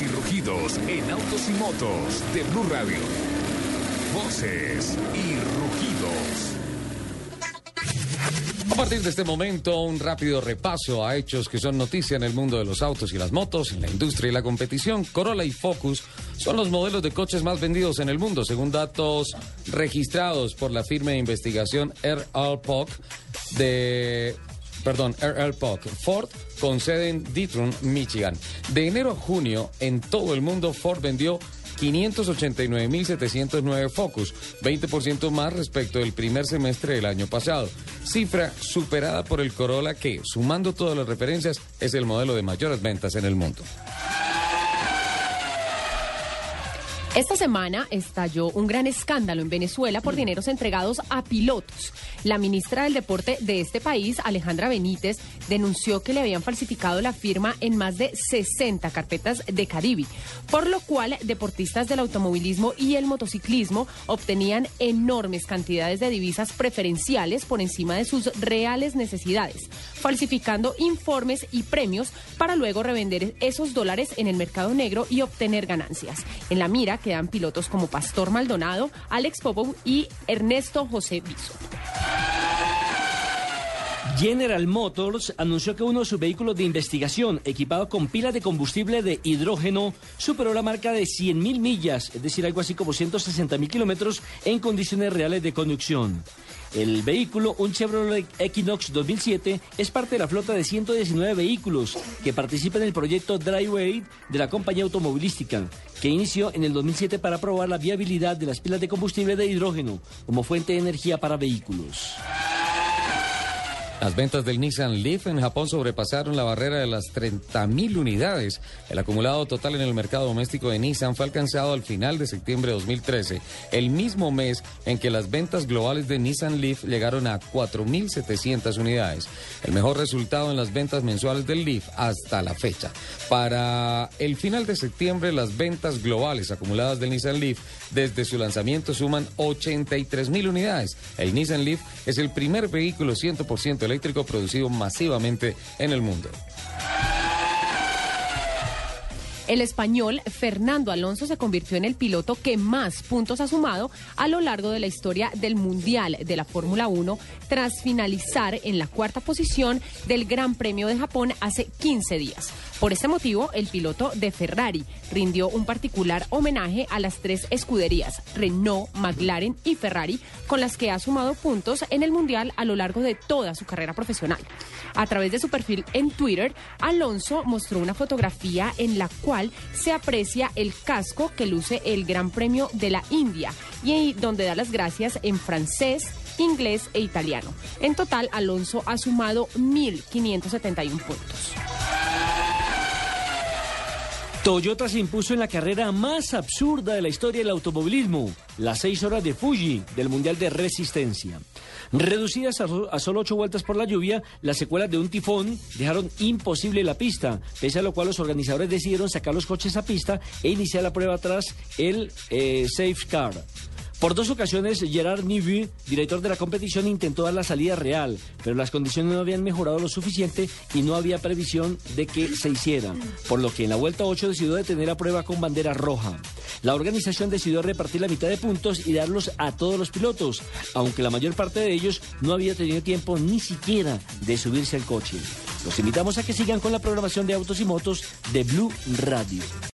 Y rugidos en autos y motos de Blue Radio. Voces y rugidos. A partir de este momento, un rápido repaso a hechos que son noticia en el mundo de los autos y las motos, en la industria y la competición. Corolla y Focus son los modelos de coches más vendidos en el mundo, según datos registrados por la firma de investigación RL de perdón, RL Ford con sede en Detroit, Michigan. De enero a junio, en todo el mundo, Ford vendió 589.709 Focus, 20% más respecto del primer semestre del año pasado. Cifra superada por el Corolla que, sumando todas las referencias, es el modelo de mayores ventas en el mundo. Esta semana estalló un gran escándalo en Venezuela por dineros entregados a pilotos. La ministra del Deporte de este país, Alejandra Benítez, denunció que le habían falsificado la firma en más de 60 carpetas de Caribe, por lo cual deportistas del automovilismo y el motociclismo obtenían enormes cantidades de divisas preferenciales por encima de sus reales necesidades, falsificando informes y premios para luego revender esos dólares en el mercado negro y obtener ganancias. En la mira quedan pilotos como Pastor Maldonado, Alex Popov y Ernesto José Biso. General Motors anunció que uno de sus vehículos de investigación equipado con pilas de combustible de hidrógeno superó la marca de 100.000 millas, es decir, algo así como 160.000 kilómetros en condiciones reales de conducción. El vehículo, un Chevrolet Equinox 2007, es parte de la flota de 119 vehículos que participan en el proyecto Driveway de la compañía automovilística, que inició en el 2007 para probar la viabilidad de las pilas de combustible de hidrógeno como fuente de energía para vehículos. Las ventas del Nissan Leaf en Japón sobrepasaron la barrera de las 30.000 unidades. El acumulado total en el mercado doméstico de Nissan fue alcanzado al final de septiembre de 2013, el mismo mes en que las ventas globales de Nissan Leaf llegaron a 4.700 unidades. El mejor resultado en las ventas mensuales del Leaf hasta la fecha. Para el final de septiembre, las ventas globales acumuladas del Nissan Leaf desde su lanzamiento suman 83.000 unidades. El Nissan Leaf es el primer vehículo 100% eléctrico producido masivamente en el mundo. El español Fernando Alonso se convirtió en el piloto que más puntos ha sumado a lo largo de la historia del Mundial de la Fórmula 1 tras finalizar en la cuarta posición del Gran Premio de Japón hace 15 días. Por este motivo, el piloto de Ferrari rindió un particular homenaje a las tres escuderías, Renault, McLaren y Ferrari, con las que ha sumado puntos en el Mundial a lo largo de toda su carrera profesional. A través de su perfil en Twitter, Alonso mostró una fotografía en la cual se aprecia el casco que luce el Gran Premio de la India y donde da las gracias en francés, inglés e italiano. En total, Alonso ha sumado 1.571 puntos. Toyota se impuso en la carrera más absurda de la historia del automovilismo, las seis horas de Fuji del Mundial de Resistencia. Reducidas a, solo ocho vueltas por la lluvia, las secuelas de un tifón dejaron imposible la pista, pese a lo cual los organizadores decidieron sacar los coches a pista e iniciar la prueba tras el eh, Safe Car. Por dos ocasiones, Gerard Nivy, director de la competición, intentó dar la salida real, pero las condiciones no habían mejorado lo suficiente y no había previsión de que se hiciera, por lo que en la vuelta 8 decidió detener la prueba con bandera roja. La organización decidió repartir la mitad de puntos y darlos a todos los pilotos, aunque la mayor parte de ellos no había tenido tiempo ni siquiera de subirse al coche. Los invitamos a que sigan con la programación de autos y motos de Blue Radio.